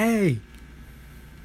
Hey,